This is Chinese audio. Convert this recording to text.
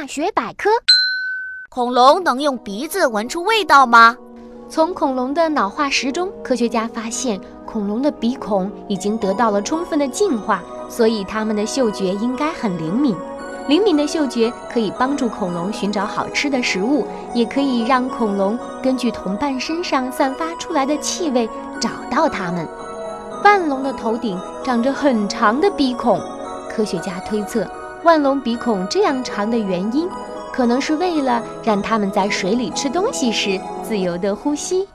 大学百科：恐龙能用鼻子闻出味道吗？从恐龙的脑化石中，科学家发现恐龙的鼻孔已经得到了充分的进化，所以它们的嗅觉应该很灵敏。灵敏的嗅觉可以帮助恐龙寻找好吃的食物，也可以让恐龙根据同伴身上散发出来的气味找到它们。腕龙的头顶长着很长的鼻孔，科学家推测。万龙鼻孔这样长的原因，可能是为了让它们在水里吃东西时自由的呼吸。